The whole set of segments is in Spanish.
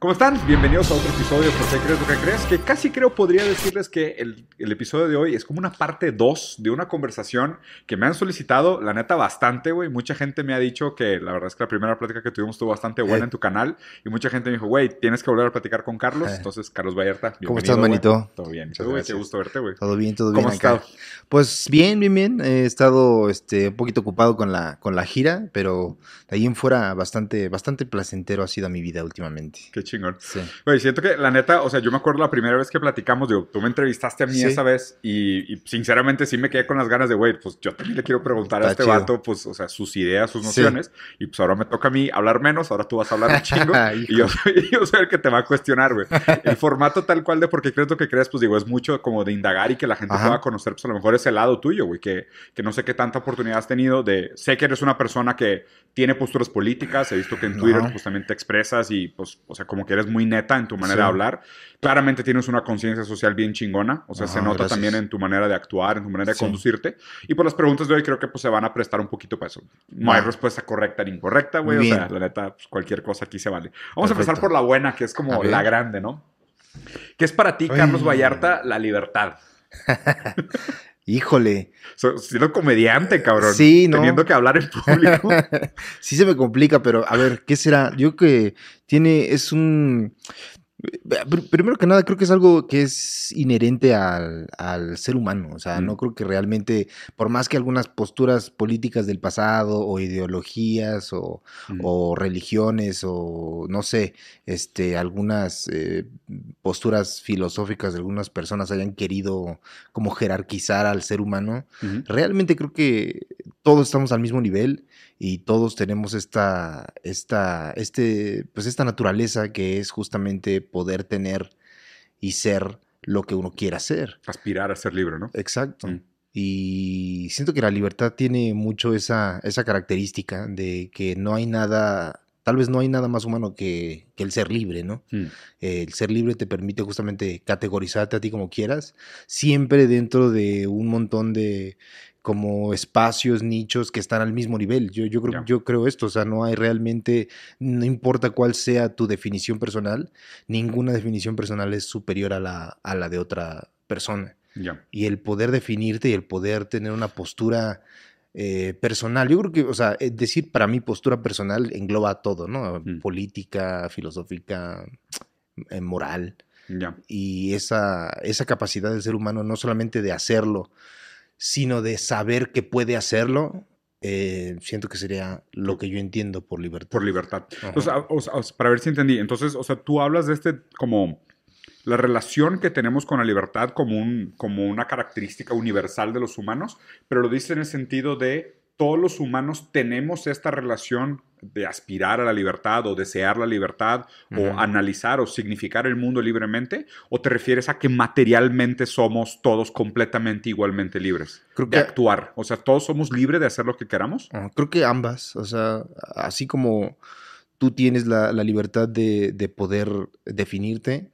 ¿Cómo están? Bienvenidos a otro episodio de ¿Por qué crees lo que crees? Que casi creo podría decirles que el, el episodio de hoy es como una parte 2 de una conversación que me han solicitado, la neta, bastante, güey. Mucha gente me ha dicho que la verdad es que la primera plática que tuvimos estuvo bastante buena Eh. en tu canal y mucha gente me dijo, güey, tienes que volver a platicar con Carlos. Eh. Entonces, Carlos Vallarta, ¿Cómo bienvenido, estás, güey. manito? Todo bien. Muchas Güey, qué gusto verte, güey. Todo bien, todo ¿Cómo bien has acá. estado? Pues bien, bien, bien. He estado este, un poquito ocupado con la, con la gira, pero de ahí en fuera bastante, bastante placentero ha sido mi vida últimamente. Qué chingón. Sí. Güey, siento que la neta, o sea, yo me acuerdo la primera vez que platicamos, digo, tú me entrevistaste a mí Sí. esa vez y, y sinceramente sí me quedé con las ganas de, güey, pues yo también le quiero preguntar a Está este chido. vato, pues, o sea, sus ideas, sus Sí. nociones y pues ahora me toca a mí hablar menos, ahora tú vas a hablar un chingo y yo, y yo soy el que te va a cuestionar, güey. El formato tal cual de porque crees lo que crees, pues digo, es mucho como de indagar y que la gente Ajá. pueda conocer, pues a lo mejor ese lado tuyo, güey, que, que no sé qué tanta oportunidad has tenido de, sé que eres una persona que tiene posturas políticas, he visto que en Twitter Ajá. pues expresas y pues, o sea, como que eres muy neta en tu manera Sí. de hablar. Claramente tienes una conciencia social bien chingona, o sea, se nota gracias. también en tu manera de actuar, en tu manera de Sí. conducirte. Y por las preguntas de hoy creo que pues se van a prestar un poquito para eso. No hay respuesta correcta ni incorrecta, güey, o sea, la neta, pues, cualquier cosa aquí se vale. Vamos a empezar por la buena, que es como la grande, ¿no? ¿Qué es para ti. Carlos Vallarta, la libertad? Híjole. So- siendo comediante, cabrón. Sí, ¿no? Teniendo que hablar en público. sí se me complica, pero a ver, ¿qué será? Yo creo que tiene, es un... Pr- Primero que nada, creo que es algo que es inherente al, al ser humano. O sea, Mm. no creo que realmente, por más que algunas posturas políticas del pasado o ideologías o, Mm. o religiones o no sé, este, algunas eh, posturas filosóficas de algunas personas hayan querido como jerarquizar al ser humano, realmente creo que todos estamos al mismo nivel y todos tenemos esta, esta, este, pues esta naturaleza que es justamente poder tener y ser lo que uno quiera ser. Aspirar a ser libre, ¿no? Exacto. Mm. Y siento que la libertad tiene mucho esa, esa característica de que no hay nada, tal vez no hay nada más humano que, que el ser libre, ¿no? Mm. Eh, el ser libre te permite justamente categorizarte a ti como quieras, siempre dentro de un montón de como espacios, nichos que están al mismo nivel. Yo, yo, creo, yo creo esto, o sea, no hay realmente, no importa cuál sea tu definición personal, ninguna definición personal es superior a la, a la de otra persona Ya. y el poder definirte y el poder tener una postura eh, personal. Yo creo que, o sea, eh, decir para mí postura personal engloba todo, ¿no? Mm. Política, filosófica, eh, moral. Ya. Y esa, esa capacidad del ser humano no solamente de hacerlo, sino de saber que puede hacerlo, eh, siento que sería lo que yo entiendo por libertad. Por libertad. Entonces, a- o sea, para ver si entendí. Entonces, o sea, tú hablas de este como la relación que tenemos con la libertad como, un, como una característica universal de los humanos, pero lo dices en el sentido de todos los humanos tenemos esta relación de aspirar a la libertad o desear la libertad o analizar o significar el mundo libremente, o te refieres a que materialmente somos todos completamente igualmente libres Creo de que- actuar? O sea, todos somos libres de hacer lo que queramos. Ah, Creo que ambas, o sea, así como tú tienes la, la libertad de, de poder definirte.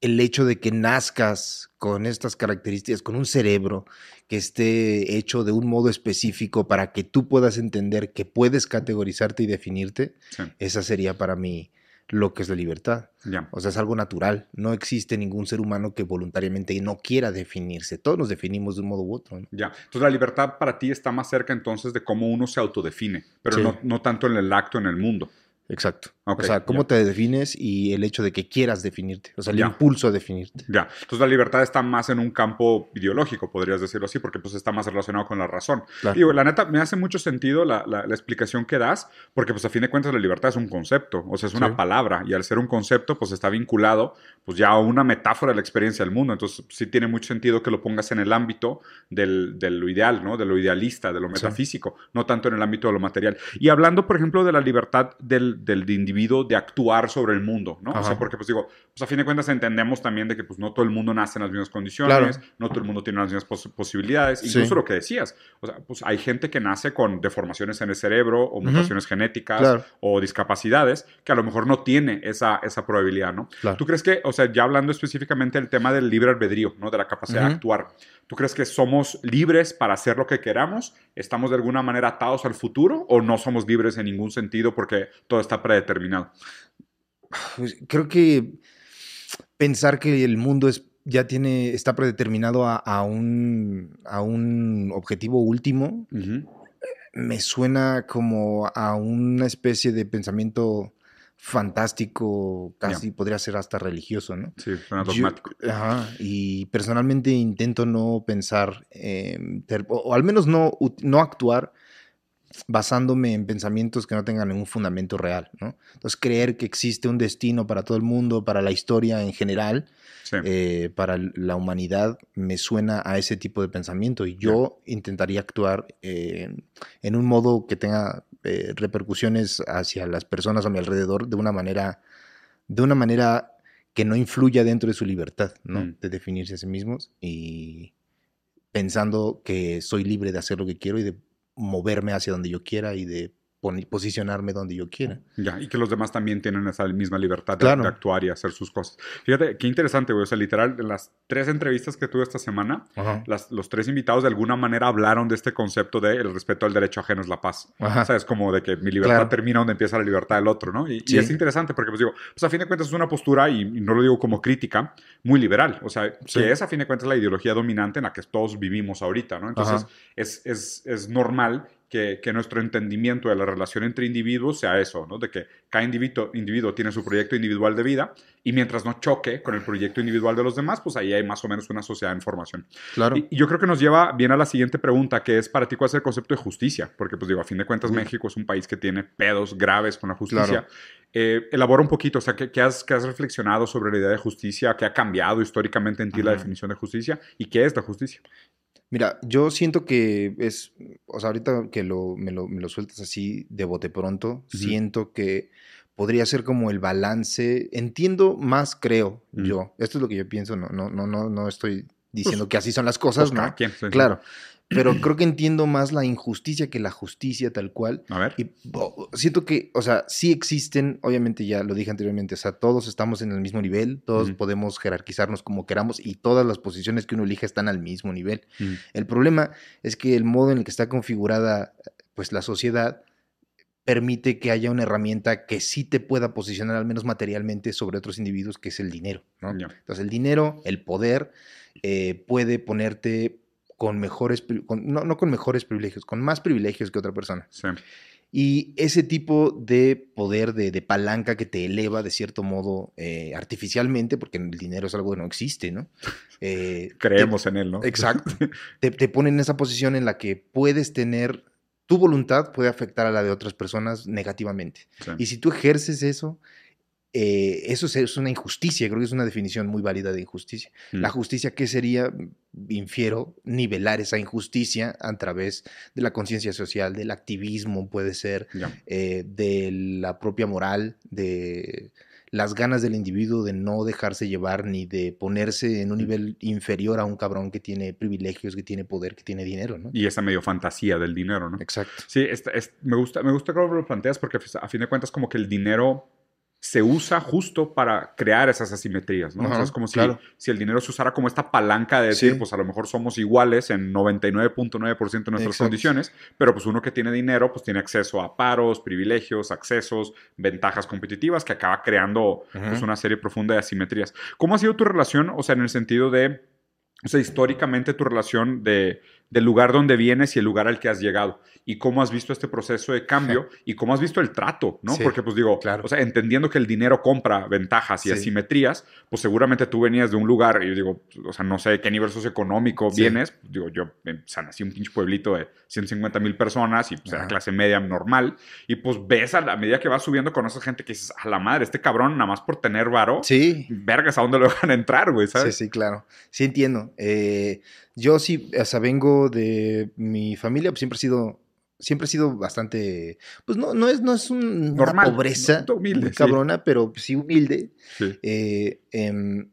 El hecho de que nazcas con estas características, con un cerebro que esté hecho de un modo específico para que tú puedas entender que puedes categorizarte y definirte, Sí, esa sería para mí lo que es la libertad. ya. O sea, es algo natural. No existe ningún ser humano que voluntariamente no quiera definirse. Todos nos definimos de un modo u otro. ¿no? Ya. Entonces la libertad para ti está más cerca entonces de cómo uno se autodefine, pero Sí. no, no tanto en el acto, en el mundo. Exacto. O sea, cómo ya. te defines y el hecho de que quieras definirte. O sea, el Ya. impulso a definirte. Ya. Entonces la libertad está más en un campo ideológico, podrías decirlo así, porque pues está más relacionado con la razón. Claro. Digo, la neta, me hace mucho sentido la, la- la explicación que das, porque pues a fin de cuentas la libertad es un concepto, o sea, es una Sí. palabra, y al ser un concepto, pues está vinculado pues ya a una metáfora de la experiencia del mundo. Entonces sí tiene mucho sentido que lo pongas en el ámbito del, de lo ideal, ¿no? De lo idealista, de lo Sí. metafísico, no tanto en el ámbito de lo material. Y hablando, por ejemplo, de la libertad del, del individuo de actuar sobre el mundo, ¿no? O sea, Ajá. porque pues digo, pues a fin de cuentas entendemos también de que pues no todo el mundo nace en las mismas condiciones, Claro. no todo el mundo tiene las mismas pos- posibilidades, Sí. incluso lo que decías, o sea, pues hay gente que nace con deformaciones en el cerebro o mutaciones genéticas Claro. o discapacidades que a lo mejor no tiene esa, esa probabilidad, ¿no? Claro. ¿Tú crees que, o sea, ya hablando específicamente del tema del libre albedrío, ¿no? De la capacidad de Ujú. actuar, ¿tú crees que somos libres para hacer lo que queramos? ¿Estamos de alguna manera atados al futuro o no somos libres en ningún sentido porque todo está predeterminado? Pues, creo que pensar que el mundo es, ya tiene, está predeterminado a, a un, a un objetivo último, me suena como a una especie de pensamiento fantástico, casi podría ser hasta religioso, ¿no? Sí, suena Yo- dogmático. ajá, y personalmente intento no pensar, em, ter- o, o al menos no, no actuar basándome en pensamientos que no tengan ningún fundamento real, ¿no? Entonces, creer que existe un destino para todo el mundo, para la historia en general, Sí. eh, para la humanidad, me suena a ese tipo de pensamiento. Y yo intentaría actuar eh, en un modo que tenga eh, repercusiones hacia las personas a mi alrededor de una manera, de una manera que no influya dentro de su libertad, ¿no? Mm. De definirse a sí mismos y pensando que soy libre de hacer lo que quiero y de moverme hacia donde yo quiera y de posicionarme donde yo quiera. Ya, y que los demás también tienen esa misma libertad de- Claro. de, actuar y hacer sus cosas. Fíjate, qué interesante, güey. O sea, literal, en las tres entrevistas que tuve esta semana, las- los tres invitados de alguna manera hablaron de este concepto de el respeto al derecho ajeno es la paz. Ajá. O sea, es como de que mi libertad Claro. termina donde empieza la libertad del otro, ¿no? Y, y Sí. es interesante porque, pues digo, pues a fin de cuentas es una postura, y, y no lo digo como crítica, muy liberal. O sea, Sí. que es a fin de cuentas la ideología dominante en la que todos vivimos ahorita, ¿no? Entonces, es, es, es normal que, que nuestro entendimiento de la relación entre individuos sea eso, ¿no? De que cada individuo, individuo tiene su proyecto individual de vida y mientras no choque con el proyecto individual de los demás, pues ahí hay más o menos una sociedad en formación. Claro. Y, y yo creo que nos lleva bien a la siguiente pregunta, que es para ti cuál es el concepto de justicia, porque pues digo, a fin de cuentas. México es un país que tiene pedos graves con la justicia. Claro. Eh, elabora un poquito, o sea, ¿qué, has, qué has reflexionado sobre la idea de justicia? ¿Qué ha cambiado históricamente en ti la definición de justicia? ¿Y qué es la justicia? Mira, yo siento que es, o sea, ahorita que lo, me, lo, me lo sueltas así de bote pronto, siento que podría ser como el balance. Entiendo más, creo yo. Esto es lo que yo pienso, no, no, no, no, no estoy diciendo Pues, que así son las cosas, Pues, ¿no? quien. Claro. Pero creo que entiendo más la injusticia que la justicia tal cual. A ver. Y siento que, o sea, sí existen, obviamente ya lo dije anteriormente, o sea, todos estamos en el mismo nivel, todos podemos jerarquizarnos como queramos y todas las posiciones que uno elija están al mismo nivel. El problema es que el modo en el que está configurada pues la sociedad permite que haya una herramienta que sí te pueda posicionar al menos materialmente sobre otros individuos, que es el dinero, ¿no? Entonces el dinero, el poder, eh, puede ponerte con mejores, con- no, no con mejores privilegios, con más privilegios que otra persona. Sí. Y ese tipo de poder, de, de palanca que te eleva de cierto modo eh, artificialmente, porque el dinero es algo que no existe, ¿no? Eh, te- Creemos en él, ¿no? Exacto. te, te pone en esa posición en la que puedes tener, tu voluntad puede afectar a la de otras personas negativamente. Sí. Y si tú ejerces eso, eh, eso es- es una injusticia, creo que es una definición muy válida de injusticia. Mm, La justicia, ¿qué sería? Infiero, nivelar esa injusticia a través de la conciencia social, del activismo, puede ser, eh, de la propia moral, de las ganas del individuo de no dejarse llevar ni de ponerse en un Mm. nivel inferior a un cabrón que tiene privilegios, que tiene poder, que tiene dinero, ¿no? Y esa medio fantasía del dinero, ¿no? Exacto. Sí, es- me, gusta, me gusta cómo lo planteas porque a fin de cuentas como que el dinero se usa justo para crear esas asimetrías, ¿no? o sea, Ajá, es como si, claro. si el dinero se usara como esta palanca de decir, Sí. pues a lo mejor somos iguales en 99.9% de nuestras Exacto. condiciones, pero pues uno que tiene dinero pues tiene acceso a paros, privilegios, accesos, ventajas competitivas que acaba creando pues, una serie profunda de asimetrías. ¿Cómo ha sido tu relación, o sea, en el sentido de, o sea, históricamente tu relación de, del lugar donde vienes y el lugar al que has llegado? ¿Y cómo has visto este proceso de cambio? ¿Y cómo has visto el trato? ¿no? Sí, Porque, pues digo, claro. o sea, entendiendo que el dinero compra ventajas y Sí. asimetrías, pues seguramente tú venías de un lugar, y yo digo, o sea, no sé de qué nivel socioeconómico vienes. Digo, yo, eh, o sea, nací un pinche pueblito de 150 mil personas y pues era clase media normal. Y pues ves a la medida que vas subiendo con esa gente que dices, a la madre, este cabrón, nada más por tener varo, Sí, vergas, ¿a dónde lo van a entrar, güey? Sí, sí, claro. Sí entiendo. Eh, yo sí, o sea, vengo de mi familia, pues siempre he sido, siempre he sido bastante, pues no, no es, no es un- una pobreza no, humilde, muy sí. cabrona, pero sí humilde. Sí. Eh, em,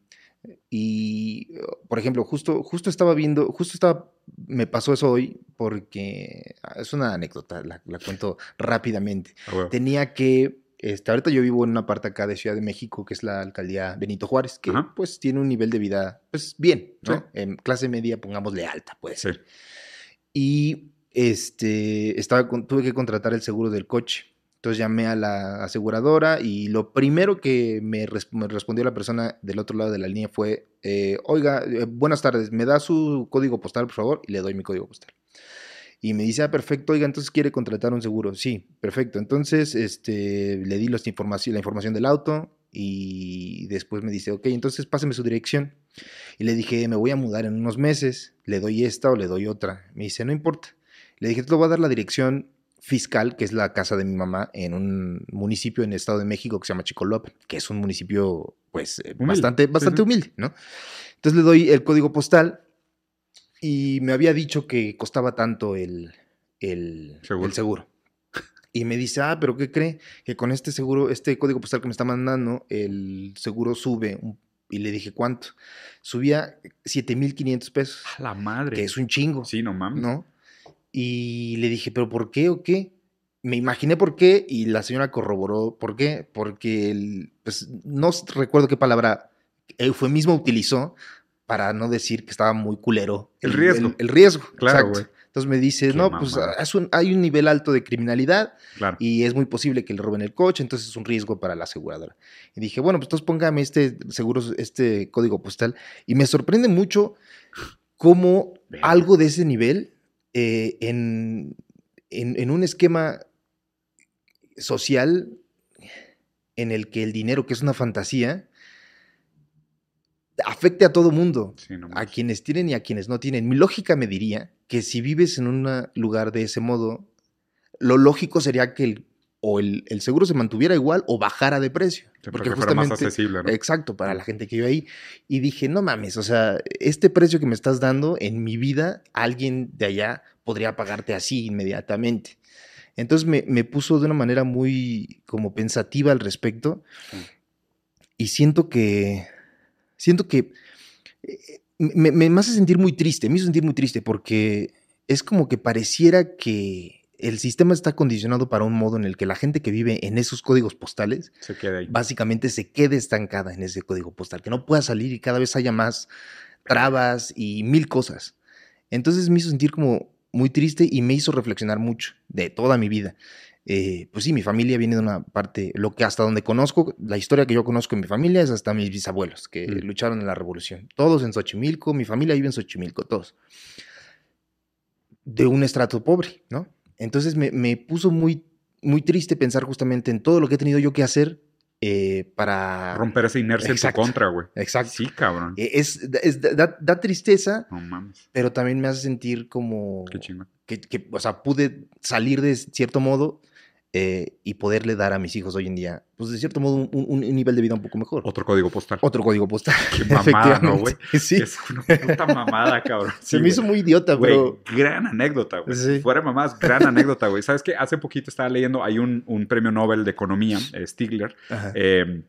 y, por ejemplo, justo, justo estaba viendo, justo estaba, me pasó eso hoy porque ah, es una anécdota, la, la cuento rápidamente. Tenía que, este, ahorita yo vivo en una parte acá de Ciudad de México, que es la alcaldía Benito Juárez, que Ajá. pues tiene un nivel de vida, pues bien, ¿no? Sí. En clase media, pongámosle alta, pues. Sí. Y este, estaba, con- tuve que contratar el seguro del coche. Entonces llamé a la aseguradora y lo primero que me, respondió la persona del otro lado de la línea fue, eh, oiga, eh, buenas tardes, ¿me da su código postal, por favor? Y le doy mi código postal. Y me dice, ah, perfecto, oiga, entonces quiere contratar un seguro. Sí, perfecto. Entonces este, le di los información, la información del auto y después me dice, ok, entonces páseme su dirección. Y le dije, me voy a mudar en unos meses, le doy esta o le doy otra. Me dice, no importa. Le dije, te voy a dar la dirección fiscal, que es la casa de mi mamá, en un municipio en el Estado de México que se llama Chicolop, que es un municipio, pues, eh, bastante, bastante humilde, ¿no? Entonces le doy el código postal y me había dicho que costaba tanto el, el, seguro. el seguro. Y me dice, ah, pero ¿qué cree? Que con este seguro, este código postal que me está mandando, el seguro sube. y le dije, ¿cuánto? Subía 7,500 pesos. A la madre. Que es un chingo. Sí, no mames. ¿No? Y le dije, ¿pero por qué o qué? Me imaginé por qué y la señora corroboró por qué. Porque, el, pues, no recuerdo qué palabra eufemismo utilizó para no decir que estaba muy culero. El, riesgo. El, riesgo, claro, güey. Entonces me dice, no, pues hay un nivel alto de criminalidad y es muy posible que le roben el coche, entonces es un riesgo para la aseguradora. Y dije, bueno, pues entonces póngame este seguro, este código postal. Y me sorprende mucho cómo algo de ese nivel eh, en, en, un esquema social en el que el dinero, que es una fantasía, afecte a todo mundo, a quienes tienen y a quienes no tienen. Mi lógica me diría que si vives en un lugar de ese modo, lo lógico sería que el o el, seguro se mantuviera igual o bajara de precio. porque justamente, más accesible, ¿no? Exacto, para la gente que vive ahí. Y dije, no mames, o sea, este precio que me estás dando en mi vida, alguien de allá podría pagarte así inmediatamente. Entonces me, puso de una manera muy como pensativa al respecto. Y siento que, siento que eh, me, me hace sentir muy triste, me hizo sentir muy triste porque es como que pareciera que el sistema está condicionado para un modo en el que la gente que vive en esos códigos postales se queda ahí. básicamente se quede estancada en ese código postal, que no pueda salir y cada vez haya más trabas y mil cosas. Entonces me hizo sentir como muy triste y me hizo reflexionar mucho de toda mi vida. Eh, pues sí, mi familia viene de una parte, lo que hasta donde conozco, la historia que yo conozco en mi familia es hasta mis bisabuelos que mm. lucharon en la revolución. Todos en Xochimilco, mi familia vive en Xochimilco, todos. De un estrato pobre, ¿no? Entonces me, puso muy, muy triste pensar justamente en todo lo que he tenido yo que hacer eh, para... Romper esa inercia en tu contra, güey. Exacto. Sí, cabrón. E, es, da, tristeza, no mames. pero también me hace sentir como... Qué chingón. Que, que, o sea, pude salir de cierto modo eh, y poderle dar a mis hijos hoy en día, pues de cierto modo, un, nivel de vida un poco mejor. Otro código postal. Otro código postal. Qué mamada, ¿no, güey? Sí. Es una puta mamada, cabrón. Se me hizo muy idiota, güey. Gran anécdota, güey. Sí. Fuera mamás, gran anécdota, güey. ¿Sabes qué? Hace poquito estaba leyendo, hay un, un premio Nobel de Economía, eh, Stigler, eh,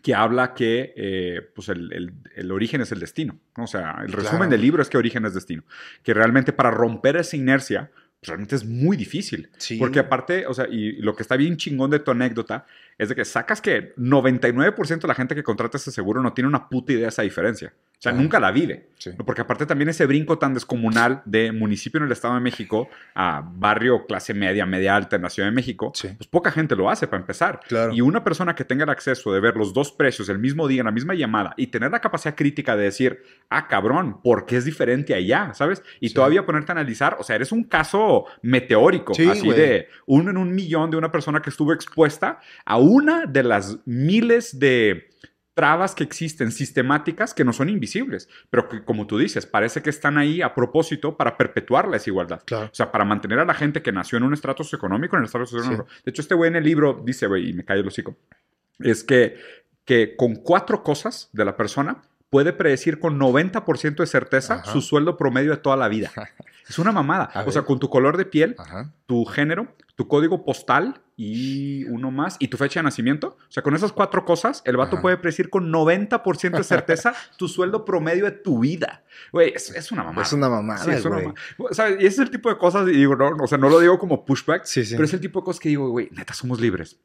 que habla que eh, pues el, el, el, origen es el destino. O sea, el resumen del libro es que origen es destino. Que realmente para romper esa inercia, realmente es muy difícil. Porque aparte, o sea, y lo que está bien chingón de tu anécdota es de que sacas que 99% de la gente que contrata ese seguro no tiene una puta idea de esa diferencia. O sea, nunca la vive. Porque aparte también ese brinco tan descomunal de municipio en el Estado de México a barrio clase media, media alta en la Ciudad de México, pues poca gente lo hace para empezar. Y una persona que tenga el acceso de ver los dos precios el mismo día, en la misma llamada, y tener la capacidad crítica de decir, ah, cabrón, ¿por qué es diferente allá? ¿Sabes? Y todavía ponerte a analizar, o sea, eres un caso meteórico, así de uno en un millón de una persona que estuvo expuesta a una de las miles de trabas que existen sistemáticas que no son invisibles, pero que como tú dices, parece que están ahí a propósito para perpetuar la desigualdad. O sea, para mantener a la gente que nació en un estrato socioeconómico en el estrato socioeconómico. De hecho, este güey en el libro dice, güey, y me cae el hocico, es que, que con cuatro cosas de la persona puede predecir con 90% de certeza su sueldo promedio de toda la vida. Es una mamada. o sea, con tu color de piel, tu género, tu código postal y uno más, y tu fecha de nacimiento. O sea, con esas cuatro cosas, el vato puede predecir con 90% de certeza tu sueldo promedio de tu vida. Güey, es, una mamada. Es una mamada, sí, es una mamada. O sea, y ese es el tipo de cosas, y digo, no, o sea, no lo digo como pushback, pero es el tipo de cosas que digo, güey, neta, somos libres.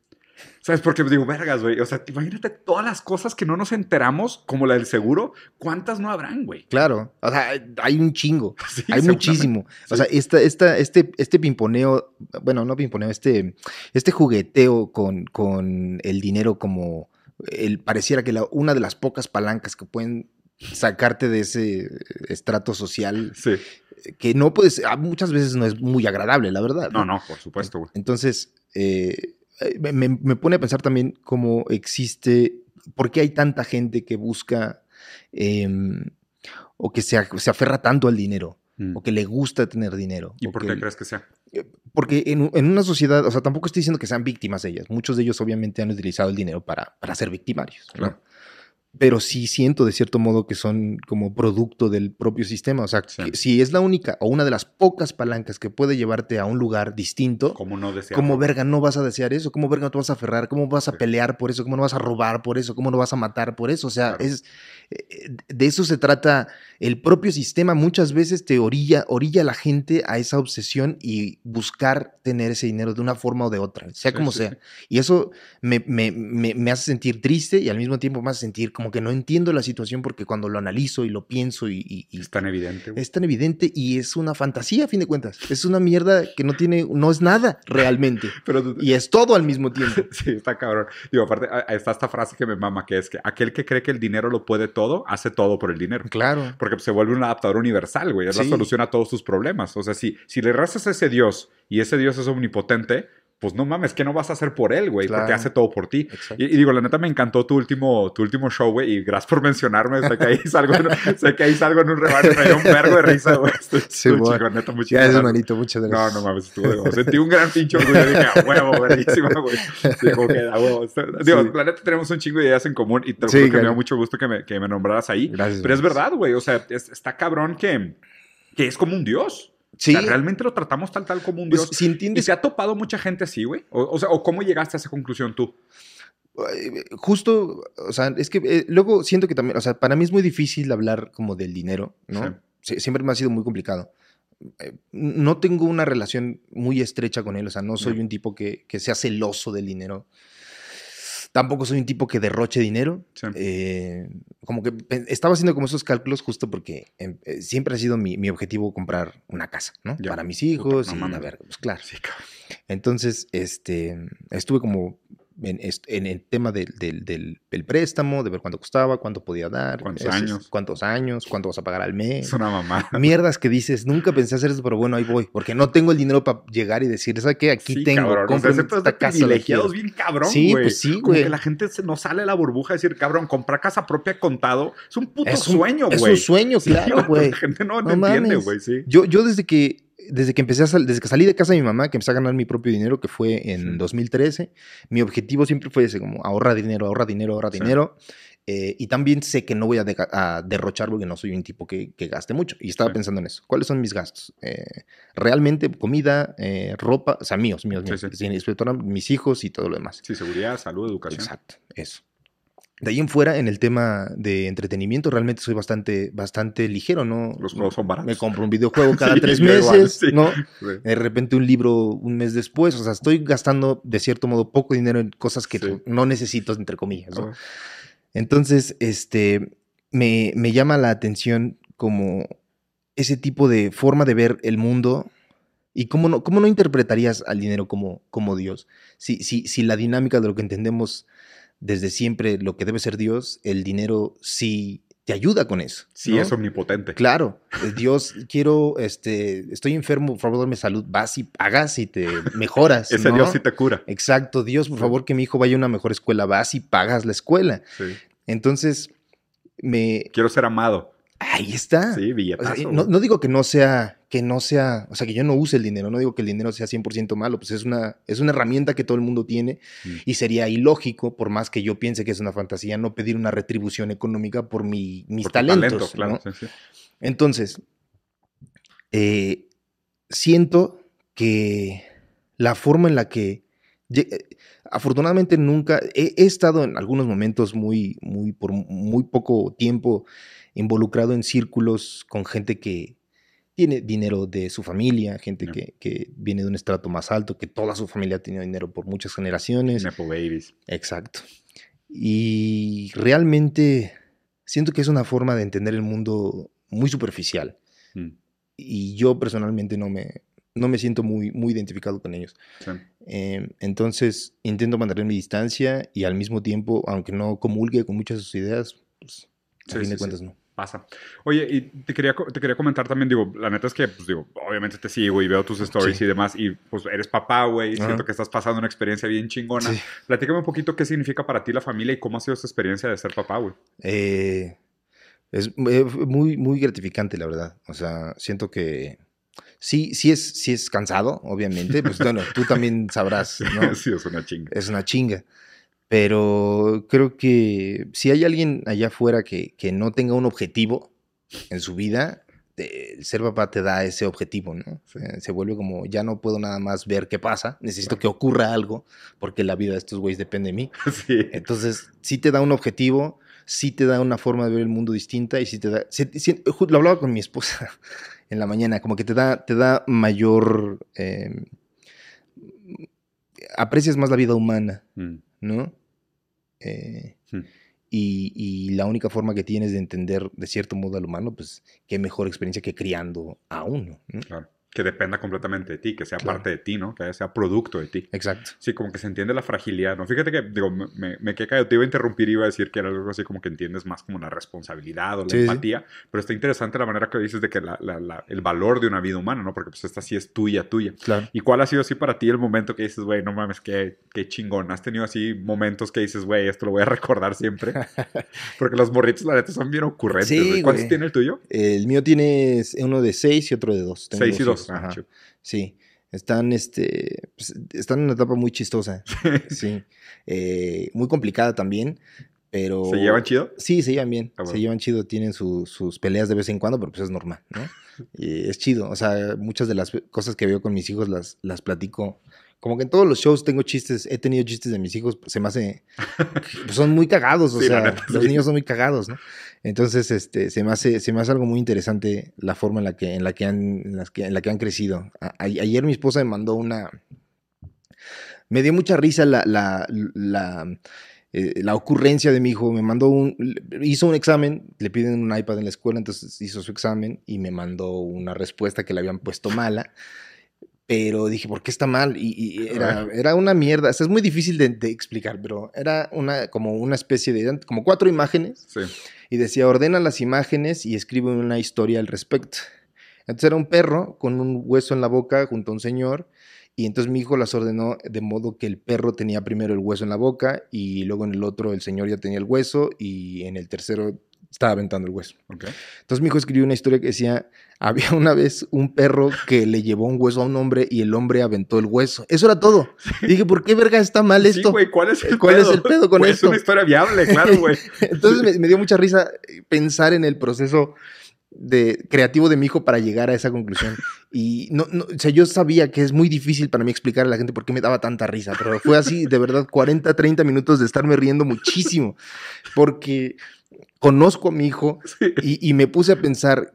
¿Sabes? Porque digo, vergas, güey. O sea, imagínate todas las cosas que no nos enteramos, como la del seguro, ¿cuántas no habrán, güey? Claro, o sea, hay un chingo, Sí, hay muchísimo. O sea, esta, esta, este, este pimponeo, bueno, no pimponeo, este, este jugueteo con, con el dinero como el, pareciera que la, una de las pocas palancas que pueden sacarte de ese estrato social Sí. que no puedes, muchas veces no es muy agradable, la verdad. No, no, por supuesto, güey. Entonces, eh, me, me pone a pensar también cómo existe, por qué hay tanta gente que busca em, o que se, se aferra tanto al dinero, Mm. o que le gusta tener dinero. ¿Y por que- qué crees que sea? Porque en, en una sociedad, o sea, tampoco estoy diciendo que sean víctimas ellas. Muchos de ellos obviamente han utilizado el dinero para, para ser victimarios. ¿no? Pero sí siento de cierto modo que son como producto del propio sistema. O sea, Sí. que si es la única o una de las pocas palancas que puede llevarte a un lugar distinto, ¿Cómo no desear? ¿Cómo verga no vas a desear eso? ¿Cómo verga no te vas a aferrar? ¿Cómo vas a Sí. pelear por eso? ¿Cómo no vas a robar por eso? ¿Cómo no vas a matar por eso? O sea, Claro. es eh, de eso se trata. El propio sistema muchas veces te orilla, orilla a la gente a esa obsesión y buscar tener ese dinero de una forma o de otra, sea Sí, como sea. Y eso me, me- me- me hace sentir triste y al mismo tiempo me hace sentir como que no entiendo la situación porque cuando lo analizo y lo pienso y, y- y Es tan evidente, güey. es tan evidente y es una fantasía a fin de cuentas. Es una mierda que no tiene, no es nada realmente. Pero Y es todo al mismo tiempo. Sí, está cabrón. Digo, aparte, está esta frase que me mama, que es que aquel que cree que el dinero lo puede todo, hace todo por el dinero. Claro. Porque pues, se vuelve un adaptador universal, güey. Es la solución a todos tus problemas. O sea, si, si le rezas a ese Dios y ese Dios es omnipotente, pues no mames, ¿qué no vas a hacer por él, güey? Porque Claro. hace todo por ti. Y, y digo, la neta me encantó tu último, tu último show, güey, y gracias por mencionarme. Sé que ahí salgo en, sé que ahí salgo en un rebaño, me dio un vergo de risa, güey. Sí, güey. chingón, neta, muchísimas Gracias, gracias. manito. Muchas No, gracias. no mames, estuvo de- Sentí un gran pinche orgullo. Dije, a huevo, verguísima, güey. Como que a huevo. Digo, Sí. la neta tenemos un chingo de ideas en común y te Sí, que me claro. dio mucho gusto que me, que me nombraras ahí. Gracias. Pero es gracias. verdad, güey. O sea, es- está cabrón que, que es como un dios. Sí. O sea, realmente lo tratamos tal, tal como un Pues, dios. si ¿Y se ha topado mucha gente así, güey? O, o sea, ¿o cómo llegaste a esa conclusión tú? justo, o sea, es que eh, luego siento que también, o sea, para mí es muy difícil hablar como del dinero, ¿no? Sie- Siempre me ha sido muy complicado. Eh, No tengo una relación muy estrecha con él, o sea, no soy un tipo que, que sea celoso del dinero. Tampoco soy un tipo que derroche dinero. Sí. Eh, como que estaba haciendo como esos cálculos justo porque em, eh, siempre ha sido mi, mi objetivo comprar una casa, ¿no? Ya. Para mis Puta, hijos no y mames. a ver, pues claro. Sí. Entonces, este, estuve como en, en el tema del, del- del- del préstamo, de ver cuánto costaba, cuánto podía dar. ¿Cuántos años? Cuántos años, cuánto vas a pagar al mes. Es una mamá. Mierdas que dices, nunca pensé hacer eso, pero bueno, ahí voy. Porque no tengo el dinero para llegar y decir, ¿sabes qué? Aquí Sí, tengo, es esta casa. privilegiados quiero". bien cabrón, Sí, pues sí, Como güey. que la gente se nos sale la burbuja de decir, cabrón, comprar casa propia contado es un puto Es un- sueño, Es güey. un sueño, Sí, claro, güey. La gente no, No no entiende, güey, sí. Yo, yo desde que desde que empecé a sal- desde que salí de casa de mi mamá, que empecé a ganar mi propio dinero, que fue en Sí. 2013, mi objetivo siempre fue ese, como ahorra dinero, ahorra dinero, ahorra Sí. dinero. Eh, y también sé que no voy a, deca- a derrochar porque no soy un tipo que, que gaste mucho. Y estaba Sí. pensando en eso. ¿Cuáles son mis gastos? Eh, realmente comida, eh, ropa, o sea, míos, míos, sí. mis hijos y todo lo demás. Sí, seguridad, salud, educación. Exacto, eso. De ahí en fuera, en el tema de entretenimiento, realmente soy bastante, bastante ligero, ¿no? Los juegos son baratos. Me compro un videojuego cada Sí, tres igual, meses, sí. ¿no? Sí. De repente un libro un mes después. O sea, estoy gastando de cierto modo poco dinero en cosas que no necesito, entre comillas. ¿no? Entonces, este, me, me llama la atención como ese tipo de forma de ver el mundo. ¿Y cómo no, cómo no interpretarías al dinero como, como Dios? Si, si, si la dinámica de lo que entendemos desde siempre, lo que debe ser Dios, el dinero sí te ayuda con eso. Sí, ¿no? es omnipotente. Claro, eh, Dios, quiero, este, estoy enfermo, por favor, dame salud, vas y pagas y te mejoras. Ese ¿no? Dios sí te cura. Exacto, Dios, por favor, que mi hijo vaya a una mejor escuela, vas y pagas la escuela. Sí. Entonces, me... Quiero ser amado. Ahí está. Sí, O billetazo. sea, no, digo que no sea, que no sea, o sea, que yo no use el dinero, no digo que el dinero sea 100% malo, pues es una, es una herramienta que todo el mundo tiene Mm. y sería ilógico, por más que yo piense que es una fantasía, no pedir una retribución económica por mi, mis Por talentos. talento, claro. ¿no? sí, sí. Entonces, eh, siento que la forma en la que, eh, afortunadamente nunca, he, he estado en algunos momentos muy, muy, por muy poco tiempo involucrado en círculos con gente que, tiene dinero de su familia, gente que, que viene de un estrato más alto, que toda su familia ha tenido dinero por muchas generaciones. Nepo babies. Exacto. Y realmente siento que es una forma de entender el mundo muy superficial. Mm, Y yo personalmente no me, no me siento muy, muy identificado con ellos. sí. Eh, entonces intento mantener mi distancia y al mismo tiempo, aunque no comulgue con muchas de sus ideas, pues a Sí, fin sí, de cuentas no. Pasa. Oye, y te quería, te quería comentar también, digo, la neta es que, pues digo, obviamente te sigo y veo tus stories Sí. y demás, y pues eres papá, güey, y siento que estás pasando una experiencia bien chingona. Sí. Platícame un poquito qué significa para ti la familia y cómo ha sido esta experiencia de ser papá, güey. Eh, es eh, muy, muy gratificante, la verdad. O sea, siento que sí, sí es, sí es cansado, obviamente. Pues bueno, tú también sabrás, ¿no? sí, es una chinga. Es una chinga. Pero creo que si hay alguien allá afuera que, que no tenga un objetivo en su vida, eh, ser papá te da ese objetivo, ¿no? Sí. Eh, Se vuelve como, ya no puedo nada más ver qué pasa, necesito que ocurra algo, porque la vida de estos güeyes depende de mí. sí. Entonces, sí te da un objetivo, sí te da una forma de ver el mundo distinta y sí te da... sí- sí- ju- lo hablaba con mi esposa en la mañana, como que te da, te da mayor... eh, aprecias más la vida humana, Mm, ¿no? Eh, Hmm. y, y la única forma que tienes de entender de cierto modo al humano, pues qué mejor experiencia que criando a uno. ¿no? claro. Que dependa completamente de ti, que sea Claro. parte de ti, ¿no? Que sea producto de ti. Exacto. Sí, como que se entiende la fragilidad, ¿no? Fíjate que, digo, me, me, quedé. Te iba a interrumpir y iba a decir que era algo así como que entiendes más como la responsabilidad o la Sí, sí. empatía, pero está interesante la manera que dices de que la- la- la- el valor de una vida humana, ¿no? Porque pues esta sí es tuya, tuya. Claro. ¿Y cuál ha sido así para ti el momento que dices, güey, no mames, qué, qué chingón? ¿Has tenido así momentos que dices, güey, esto lo voy a recordar siempre? Porque los morritos, la neta, son bien ocurrentes. Sí. ¿Cuántos tiene el tuyo? El mío tiene uno de seis y otro de dos. Tengo Seis y dos. Ajá. Sí, están, este, pues, están en una etapa muy chistosa. Sí, Eh, muy complicada también, pero... ¿Se llevan chido? Sí, se llevan bien, Ah, bueno. se llevan chido, tienen su- sus peleas de vez en cuando, pero pues es normal, ¿no? Y es chido, o sea, muchas de las cosas que veo con mis hijos las, las platico. Como que en todos los shows tengo chistes, he tenido chistes de mis hijos, pues, se me hace, pues, son muy cagados, o Sí, sea, neta, los sí. niños son muy cagados, ¿no? Entonces, este, se me hace, se me hace algo muy interesante la forma en la que, en la que han, en las que, en la que han crecido. A- ayer mi esposa me mandó una, me dio mucha risa la, la, la, eh, la ocurrencia de mi hijo. Me mandó un, hizo un examen, le piden un iPad en la escuela, entonces hizo su examen y me mandó una respuesta que le habían puesto mala. Pero dije, ¿por qué está mal? Y, y era, era una mierda. O sea, es muy difícil de, de explicar, pero era una, como una especie de, como cuatro imágenes Sí. y decía, ordena las imágenes y escribe una historia al respecto. Entonces era un perro con un hueso en la boca junto a un señor y entonces mi hijo las ordenó de modo que el perro tenía primero el hueso en la boca y luego en el otro el señor ya tenía el hueso y en el tercero estaba aventando el hueso. Ok. Entonces mi hijo escribió una historia que decía, había una vez un perro que le llevó un hueso a un hombre y el hombre aventó el hueso. Eso era todo. Y dije, ¿por qué verga está mal Sí, esto? güey, ¿cuál es el ¿Cuál pedo? es el pedo con Güey, esto? Es una historia viable, claro, güey. Entonces me, me dio mucha risa pensar en el proceso de, creativo de mi hijo para llegar a esa conclusión. Y no, no, o sea, yo sabía que es muy difícil para mí explicar a la gente por qué me daba tanta risa, pero fue así, de verdad, 40, 30 minutos de estarme riendo muchísimo, porque conozco a mi hijo Sí. y, y me puse a pensar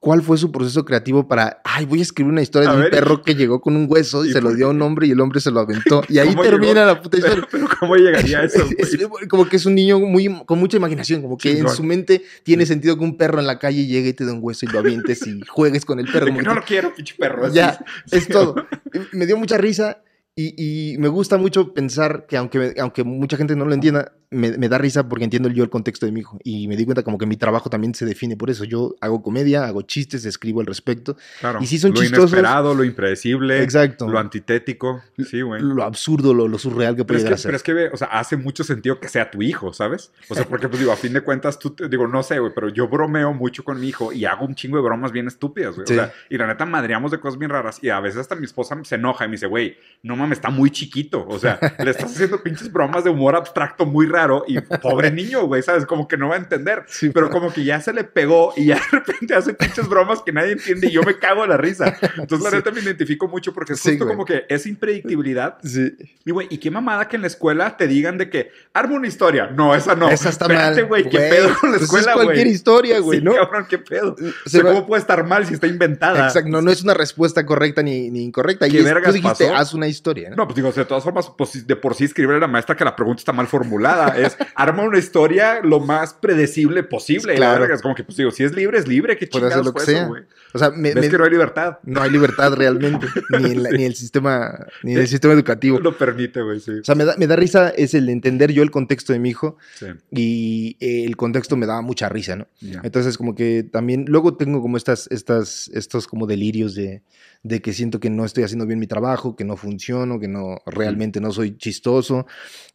cuál fue su proceso creativo para, ay, voy a escribir una historia A de un ver, perro que llegó con un hueso y, ¿y se lo dio a un hombre y el hombre se lo aventó. Y ahí ¿Cómo termina llegó? la puta historia. Pero, pero ¿cómo llegaría a eso? Es como que es un niño muy con mucha imaginación, como que en Chingón. su mente tiene sentido que un perro en la calle llegue y te dé un hueso y lo avientes y juegues con el perro. De como que que- no lo quiero, pinche perro. ya, es todo. Me dio mucha risa y, y me gusta mucho pensar que aunque, aunque mucha gente no lo entienda, me, me da risa porque entiendo yo el contexto de mi hijo y me di cuenta como que mi trabajo también se define por eso. Yo hago comedia, hago chistes, escribo al respecto. Claro. Y sí son lo chistosos. inesperado, lo impredecible. Exacto. Lo antitético. Sí, güey. Lo absurdo, lo, lo surreal que puede es, que, a pero es que, o sea, hace mucho sentido que sea tu hijo, ¿sabes? O sea, porque, pues digo, a fin de cuentas, tú, te- digo, no sé, güey, pero yo bromeo mucho con mi hijo y hago un chingo de bromas bien estúpidas, güey. Sí. O sea, y la neta madreamos de cosas bien raras y a veces hasta mi esposa se enoja y me dice, güey, no mames, está muy chiquito. O sea, le estás haciendo pinches bromas de humor abstracto muy raro y pobre niño, güey, ¿sabes? Como que no va a entender. pero como que ya se le pegó y ya de repente hace pinches bromas que nadie entiende y yo me cago a la risa. Entonces, la neta me identifico mucho porque es justo como que es impredictibilidad. Sí. Y, güey, y qué mamada que en la escuela te digan de que arma una historia. No, esa no. Esa está mal. güey, qué pedo con la pues escuela, güey. Es cualquier historia, güey, ¿no? cabrón, qué pedo. O sea, ¿cómo puede estar mal si está inventada? Exacto, no, no es una respuesta correcta ni, ni incorrecta. Y es, tú dijiste, haz una historia, ¿no? No, pues digo, de todas formas, pues, de por sí escribir a la maestra que la pregunta está mal formulada. es arma una historia lo más predecible posible. Claro. Es como que, pues digo, si es libre, es libre. Qué chingados hacer lo que sea. O sea, me, ¿Ves que no hay libertad? No hay libertad realmente. ni, en ni el sistema, ni en el sistema educativo. Lo permite, güey, sí. O sea, me da, me da risa es el entender yo el contexto de mi hijo. Sí. Y el contexto me daba mucha risa, ¿no? Entonces, como que también, luego tengo como estas, estas, estos como delirios de, de que siento que no estoy haciendo bien mi trabajo, que no funciono, que no, realmente no soy chistoso.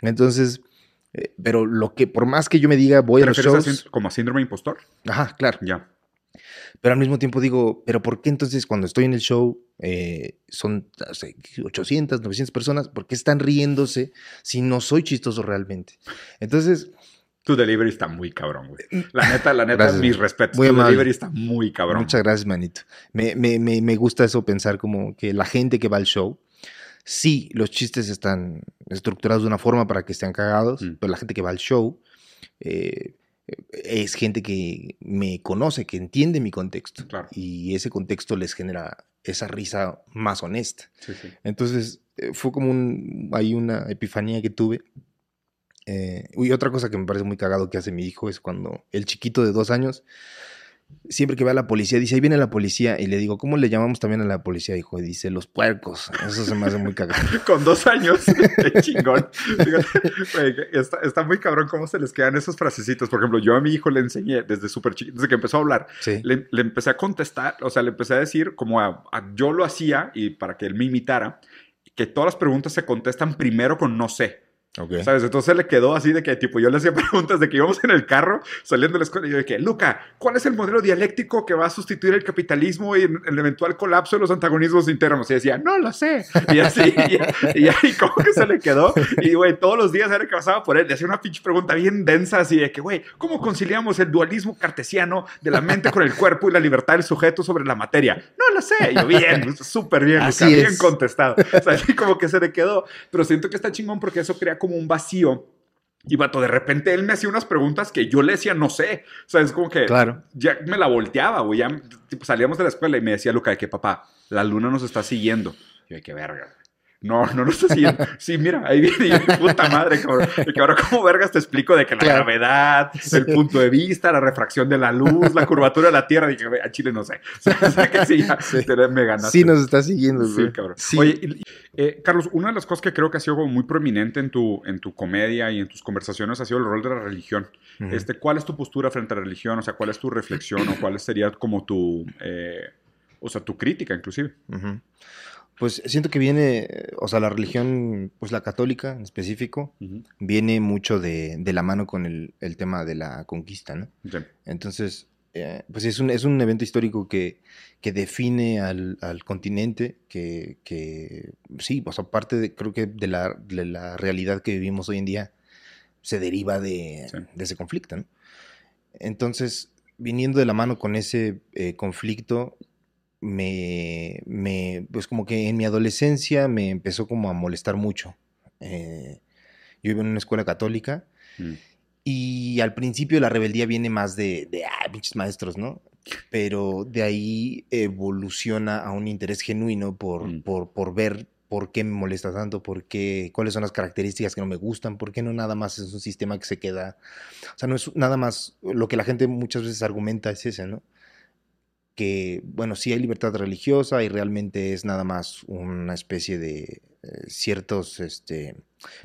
Entonces, eh, pero lo que, por más que yo me diga, voy a los shows... ¿Como síndrome impostor? Ajá, claro. Ya. Pero al mismo tiempo digo, ¿pero por qué entonces cuando estoy en el show eh, son 800, 900 personas? ¿Por qué están riéndose si no soy chistoso realmente? Entonces... Tu delivery está muy cabrón, güey. Mm. La neta, la neta, mis respetos. Muy tu delivery está muy cabrón. Muchas gracias, manito. Me, me, me, me gusta eso pensar como que la gente que va al show, sí, los chistes están estructurados de una forma para que estén cagados, mm. pero la gente que va al show... Eh, es gente que me conoce, que entiende mi contexto. Y ese contexto les genera esa risa más honesta. Entonces, eh, fue como un, hay una epifanía que tuve. Eh, y otra cosa que me parece muy cagado que hace mi hijo es cuando el chiquito de dos años siempre que va a la policía, dice, ahí viene la policía. Y le digo, ¿cómo le llamamos también a la policía, hijo? Y dice, los puercos. Eso se me hace muy cagado. Con dos años, qué chingón. está, muy cabrón cómo se les quedan esos frasecitos. Por ejemplo, yo a mi hijo le enseñé desde súper chiquito, desde que empezó a hablar, le, empecé a contestar, o sea, le empecé a decir como yo lo hacía y para que él me imitara, que todas las preguntas se contestan primero con no sé. ¿Sabes? Entonces le quedó así de que, tipo, yo le hacía preguntas de que íbamos en el carro saliendo de la escuela y yo de que, Luca, ¿cuál es el modelo dialéctico que va a sustituir el capitalismo y el eventual colapso de los antagonismos internos? Y decía, no lo sé. Y así, y, ahí como que se le quedó. Y, güey, todos los días era que pasaba por él, le hacía una pinche pregunta bien densa así de que, güey, ¿cómo conciliamos el dualismo cartesiano de la mente con el cuerpo y la libertad del sujeto sobre la materia? No lo sé. Y yo, bien, súper bien, bien contestado. O sea, así como que se le quedó. Pero siento que está chingón porque eso crea como un vacío. Y vato, de repente él me hacía unas preguntas que yo le decía, no sé. O sea, es como que claro. ya me la volteaba, güey. Ya salíamos de la escuela y me decía Luca, de que papá, la luna nos está siguiendo. Yo, de qué verga. No, no lo está siguiendo. Sí, mira, ahí viene puta madre, cabrón. Que ahora, ¿cómo vergas te explico de que la gravedad, el punto de vista, la refracción de la luz, la curvatura de la Tierra? Dije, a Chile no sé. O sea, que sí, ya sí. me ganaste. Sí, nos está siguiendo, Sí, cabrón. Oye, eh, Carlos, una de las cosas que creo que ha sido muy prominente en tu, en tu comedia y en tus conversaciones ha sido el rol de la religión. este, ¿Cuál es tu postura frente a la religión? O sea, ¿cuál es tu reflexión o cuál sería como tu, eh, o sea, tu crítica inclusive? Pues siento que viene, o sea, la religión, pues la católica en específico, viene mucho de, la mano con el, tema de la conquista, ¿no? Entonces, eh, pues es un, es un evento histórico que, que define al, continente, que, que, sí, pues aparte de, creo que de la, de la realidad que vivimos hoy en día, se deriva de, ese conflicto, ¿no? Entonces, viniendo de la mano con ese eh, conflicto, me, me, pues como que en mi adolescencia me empezó como a molestar mucho. Eh, yo iba en una escuela católica mm. y al principio la rebeldía viene más de, de ah, pinches maestros, ¿no? Pero de ahí evoluciona a un interés genuino por, mm. por, por ver por qué me molesta tanto, por qué, cuáles son las características que no me gustan, por qué no nada más es un sistema que se queda, o sea, no es nada más, lo que la gente muchas veces argumenta es ese, ¿no? Que, bueno, sí hay libertad religiosa y realmente es nada más una especie de eh, ciertos este,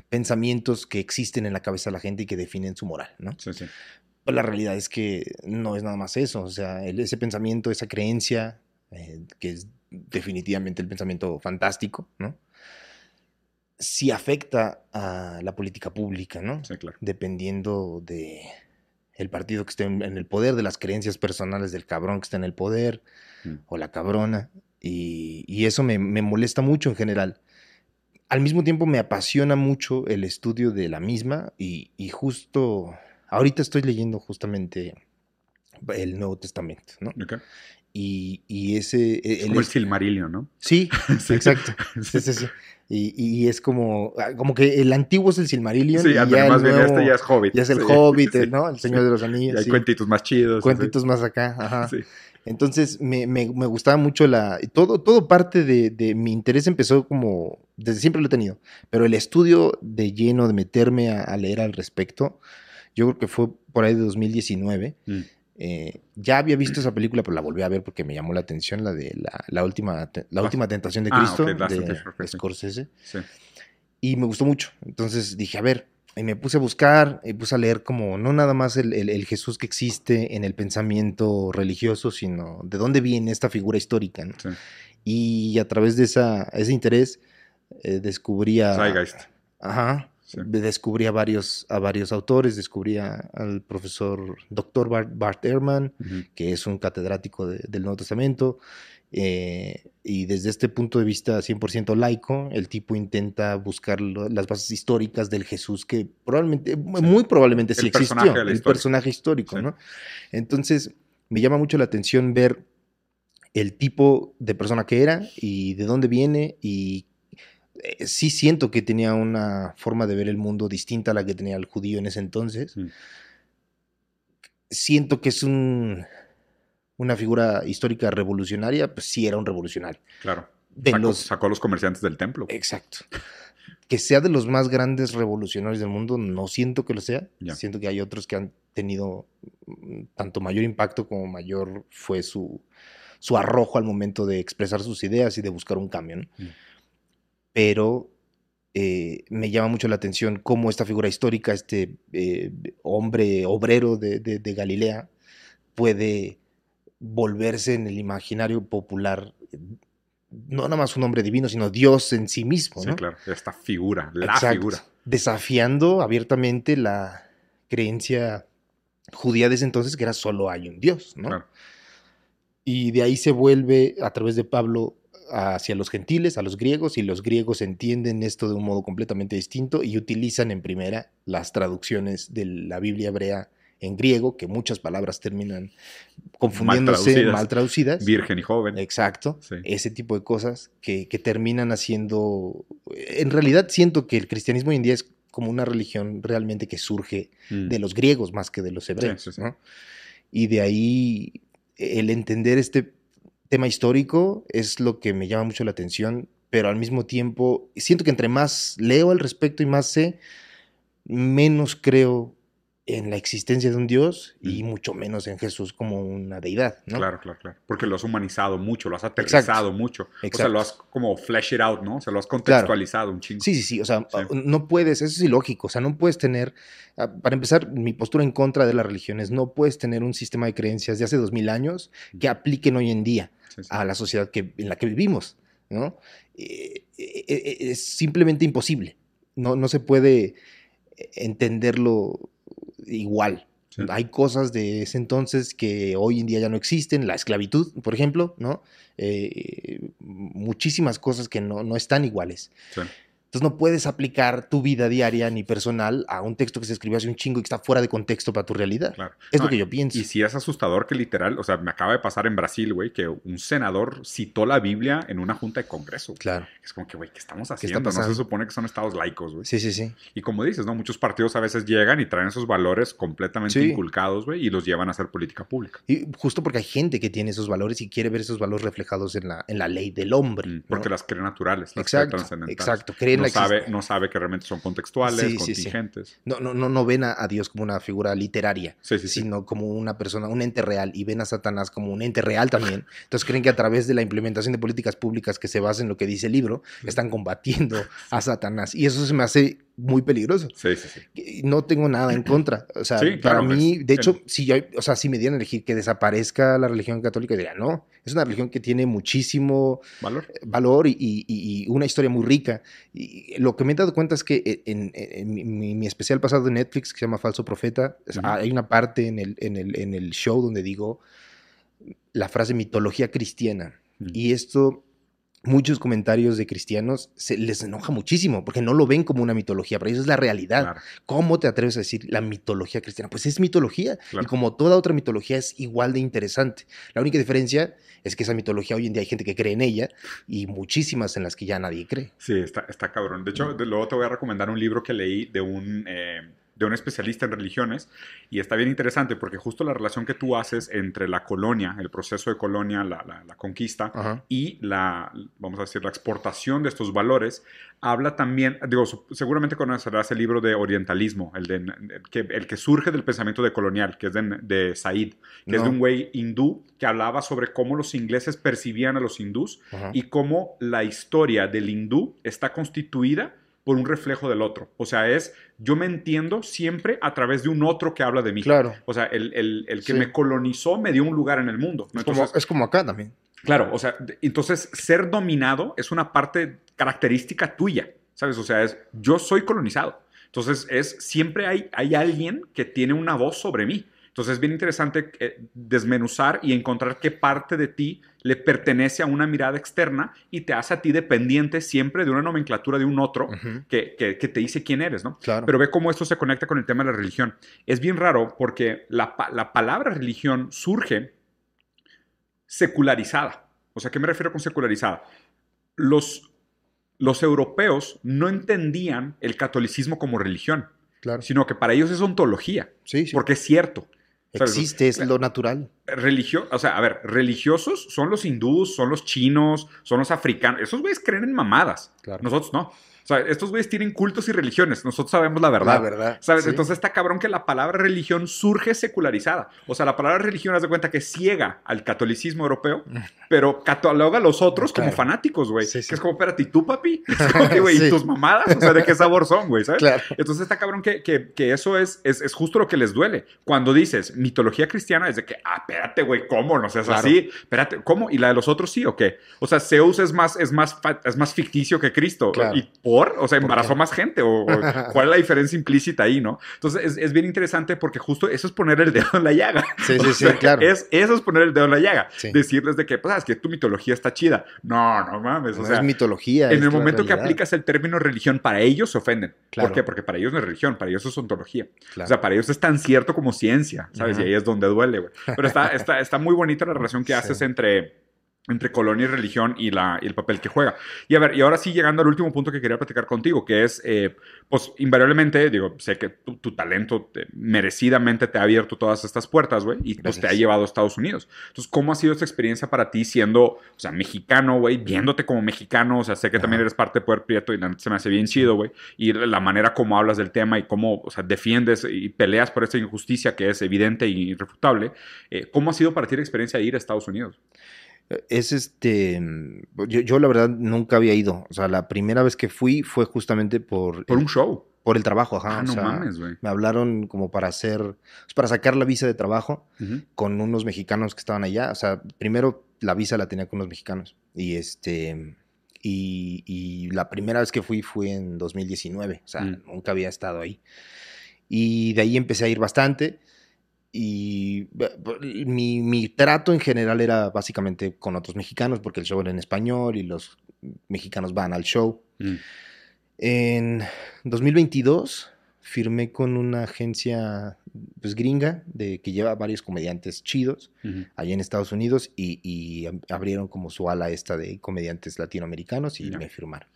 pensamientos que existen en la cabeza de la gente y que definen su moral, ¿no? Sí, sí. Pero la realidad es que no es nada más eso, o sea, ese pensamiento, esa creencia, eh, que es definitivamente el pensamiento fantástico, ¿no? Sí afecta a la política pública, ¿no? Sí, claro. Dependiendo de, el partido que esté en, el poder, de las creencias personales del cabrón que está en el poder mm. o la cabrona. Y, eso me, molesta mucho en general. al mismo tiempo me apasiona mucho el estudio de la misma y, y justo ahorita estoy leyendo justamente el Nuevo Testamento, ¿no? Y, y ese... Es el- como el Silmarillion, ¿no? Sí, Sí. exacto. Sí, sí, sí. Y, y es como, ah, como que el antiguo es el Silmarillion Sí, y ya el más bien nuevo este ya es Hobbit. ya es el Sí, Hobbit, sí, ¿no? El Señor sí. de los Y Anillos. hay sí. cuentitos más chidos. Cuentitos más acá, ajá. Sí. Entonces me, me- me gustaba mucho la. Todo, todo parte de, de mi interés empezó como. Desde siempre lo he tenido. Pero el estudio de lleno, de meterme a, a leer al respecto, yo creo que fue por ahí de 2019. Mm. Eh, ya había visto esa película, pero la volví a ver porque me llamó la atención, la de la, la última, la última tentación de Ah, Cristo ok, Last de. Scorsese. Sí. Y me gustó mucho. Entonces dije, a ver, y me puse a buscar, y puse a leer como no nada más el, el- el Jesús que existe en el pensamiento religioso, sino de dónde viene esta figura histórica. ¿no? Sí. Y a través de esa, ese interés eh, descubrí a... Zeitgeist. Ajá. Sí. Descubrí a varios, a varios autores, descubrí a- al profesor Dr. Bart, Bart Ehrman, Ujú. que es un catedrático de- del Nuevo Testamento. eh, y desde este punto de vista 100% laico, el tipo intenta buscar lo- las bases históricas del Jesús que probablemente, muy probablemente sí El personaje existió, el personaje histórico, Sí. ¿no? Entonces, me llama mucho la atención ver el tipo de persona que era y de dónde viene y eh, sí siento que tenía una forma de ver el mundo distinta a la que tenía el judío en ese entonces. Mm. Siento que es un, una figura histórica revolucionaria, pues sí era un revolucionario. Claro. De Sacó, los, sacó a los comerciantes del templo. exacto. Que sea de los más grandes revolucionarios del mundo, no siento que lo sea. Ya. Siento que hay otros que han tenido mm, tanto mayor impacto como mayor fue su, su arrojo al momento de expresar sus ideas y de buscar un cambio. ¿no? Mm. Pero eh, me llama mucho la atención cómo esta figura histórica, este eh, hombre obrero de, de- de Galilea, puede volverse en el imaginario popular, no nada más un hombre divino, sino Dios en sí mismo. Sí, ¿no? claro. Esta figura, la Exacto. figura. Desafiando abiertamente la creencia judía de ese entonces, que era solo hay un Dios, ¿no? Claro. Y de ahí se vuelve a través de Pablo hacia los gentiles, a los griegos, y los griegos entienden esto de un modo completamente distinto y utilizan en primera las traducciones de la Biblia hebrea en griego, que muchas palabras terminan confundiéndose, traducidas. mal traducidas. Virgen y joven. Exacto. Sí. Ese tipo de cosas que, que terminan haciendo... En realidad siento que el cristianismo hoy en día es como una religión realmente que surge Mm. de los griegos más que de los hebreos. sí, sí. ¿no? Y de ahí el entender este tema histórico es lo que me llama mucho la atención, pero al mismo tiempo siento que entre más leo al respecto y más sé, menos creo en la existencia de un Dios y mucho menos en Jesús como una deidad. ¿no? Claro, claro, claro. Porque lo has humanizado mucho, lo has aterrizado mucho. O sea, lo has como flesh it out, ¿no? O sea, lo has contextualizado un chingo. Sí, sí, sí. O sea, Sí. no puedes, eso es ilógico. O sea, no puedes tener, ah, para empezar, mi postura en contra de las religiones, no puedes tener un sistema de creencias de hace dos mil años que apliquen hoy en día Sí, sí. a la sociedad que, en la que vivimos, ¿no? Eh, eh, eh, es simplemente imposible. No, no se puede entenderlo igual. Sí. Hay cosas de ese entonces que hoy en día ya no existen, la esclavitud, por ejemplo, ¿no? Eh, muchísimas cosas que no, no están iguales. Sí. Entonces no puedes aplicar tu vida diaria ni personal a un texto que se escribió hace un chingo y que está fuera de contexto para tu realidad. Claro. Es No, lo que yo pienso. Y sí es asustador que literal, o sea, me acaba de pasar en Brasil, güey, que un senador citó la Biblia en una junta de congreso. Claro. Es como que, güey, ¿qué estamos haciendo? no se supone que son estados laicos, güey. Sí, sí, sí. Y como dices, ¿no? Muchos partidos a veces llegan y traen esos valores completamente Sí. inculcados, güey, y los llevan a hacer política pública. Y justo porque hay gente que tiene esos valores y quiere ver esos valores reflejados en la, en la ley del hombre. Mm, ¿no? Porque las cree naturales, las Exacto, cree exacto. Creen no sabe, no sabe que realmente son contextuales, Sí, sí, sí. contingentes. no, no, no, no ven a, Dios como una figura literaria, sino como una persona, un ente real, y ven a Satanás como un ente real también. Entonces creen que a través de la implementación de políticas públicas que se basan en lo que dice el libro, están combatiendo a Satanás. Y eso se me hace muy peligroso. Sí, sí, sí. No tengo nada en contra. O sea, Sí, para claro, mí, de hecho, si yo, o sea, si me dieran a elegir que desaparezca la religión católica, diría, no, es una religión que tiene muchísimo ¿Valor? valor y, y- y una historia muy rica. Y lo que me he dado cuenta es que en, en mi, mi- mi especial pasado de Netflix, que se llama Falso Profeta, hay una parte en el, en, el, en el show donde digo la frase mitología cristiana. Y esto muchos comentarios de cristianos se les enoja muchísimo porque no lo ven como una mitología, para ellos es la realidad. Claro. ¿Cómo te atreves a decir la mitología cristiana? Pues es mitología Claro. y como toda otra mitología es igual de interesante. La única diferencia es que esa mitología hoy en día hay gente que cree en ella y muchísimas en las que ya nadie cree. Sí, está, está cabrón. De hecho, de- luego te voy a recomendar un libro que leí de un, eh, de un especialista en religiones y está bien interesante porque justo la relación que tú haces entre la colonia, el proceso de colonia, la, la- la conquista Ajá. y la, vamos a decir, la exportación de estos valores, habla también, digo, seguramente conocerás el libro de orientalismo, el, de, el, que, el que surge del pensamiento de colonial, que es de, de Said, que es de un güey hindú que hablaba sobre cómo los ingleses percibían a los hindús Ajá. y cómo la historia del hindú está constituida por un reflejo del otro. O sea, es yo me entiendo siempre a través de un otro que habla de mí. Claro. O sea, el, el- el que Sí. me colonizó me dio un lugar en el mundo. ¿no? Es como, es como acá también. claro, o sea, entonces ser dominado es una parte característica tuya, ¿sabes? O sea, es yo soy colonizado. Entonces, es siempre hay, hay alguien que tiene una voz sobre mí. Entonces es bien interesante eh, desmenuzar y encontrar qué parte de ti le pertenece a una mirada externa y te hace a ti dependiente siempre de una nomenclatura de un otro que, que- que te dice quién eres, ¿no? Claro. Pero ve cómo esto se conecta con el tema de la religión. Es bien raro porque la, la palabra religión surge secularizada. O sea, ¿qué me refiero con secularizada? Los, los europeos no entendían el catolicismo como religión, claro. sino que para ellos es ontología, Sí, sí. porque es cierto. Existe, es lo natural. Religio, o sea, a ver, religiosos son los hindús, son los chinos, son los africanos. Esos güeyes creen en mamadas. Claro. Nosotros no. O sea, estos güeyes tienen cultos y religiones. Nosotros sabemos la verdad. La verdad. ¿Sabes? sí. Entonces está cabrón que la palabra religión surge secularizada. O sea, la palabra religión, haz de cuenta que ciega al catolicismo europeo, pero cataloga a los otros como Claro. fanáticos, güey. Sí, sí. Que es como, espérate, ¿y tú, papi? Como güey, ¿y tus mamadas? O sea, ¿de qué sabor son, güey? ¿Sabes? Claro. Entonces está cabrón que, que- que eso es, es, es justo lo que les duele. Cuando dices mitología cristiana, es de que, ah, espérate, güey, ¿cómo? No seas Claro. así. Espérate, ¿cómo? ¿Y la de los otros sí o qué? O sea, Zeus es más, es más, es más ficticio que Cristo. Claro. ¿Y por? O sea, ¿Por embarazó más gente. ¿O, cuál es la diferencia implícita ahí, no? Entonces es, es bien interesante porque justo eso es poner el dedo en la llaga. Sí, O sí, sí, claro. Es, eso es poner el dedo en la llaga. Sí. Decirles de que, pues, sabes que tu mitología está chida. No, no mames. O No sea, es mitología. en es el momento que aplicas el término religión, para ellos se ofenden. Claro. ¿Por qué? Porque para ellos no es religión, para ellos es ontología. Claro. O sea, para ellos es tan cierto como ciencia, ¿sabes? Y ahí es donde duele, güey. Pero está, está, está muy bonita la relación que haces entre, entre colonia y religión y, la, y el papel que juega. Y a ver, y ahora sí llegando al último punto que quería platicar contigo, que es, eh, pues, invariablemente, digo, sé que tu, tu talento te- merecidamente te ha abierto todas estas puertas, güey, y pues te ha llevado a Estados Unidos. Entonces, ¿cómo ha sido esta experiencia para ti siendo, o sea, mexicano, güey, viéndote como mexicano? O sea, sé que también eres parte de Poder Prieto y la se me hace bien chido, güey. Y la manera como hablas del tema y cómo, o sea, defiendes y peleas por esta injusticia que es evidente e irrefutable. Eh, ¿Cómo ha sido para ti la experiencia de ir a Estados Unidos? Es este. Yo, yo la verdad nunca había ido. O sea, la primera vez que fui fue justamente por, Por el, un show. por el trabajo, ajá. Ah, o no sea, mames, güey. Me hablaron como para hacer. pues, para sacar la visa de trabajo con unos mexicanos que estaban allá. O sea, primero la visa la tenía con unos mexicanos. Y este. Y, y la primera vez que fui fue en 2019. O sea, Mm. nunca había estado ahí. Y de ahí empecé a ir bastante. Y mi, mi trato en general era básicamente con otros mexicanos, porque el show era en español y los mexicanos van al show. Mm. En 2022 firmé con una agencia pues, gringa de, que lleva varios comediantes chidos Ujú. allá en Estados Unidos y, y ab- abrieron como su ala esta de comediantes latinoamericanos y me firmaron.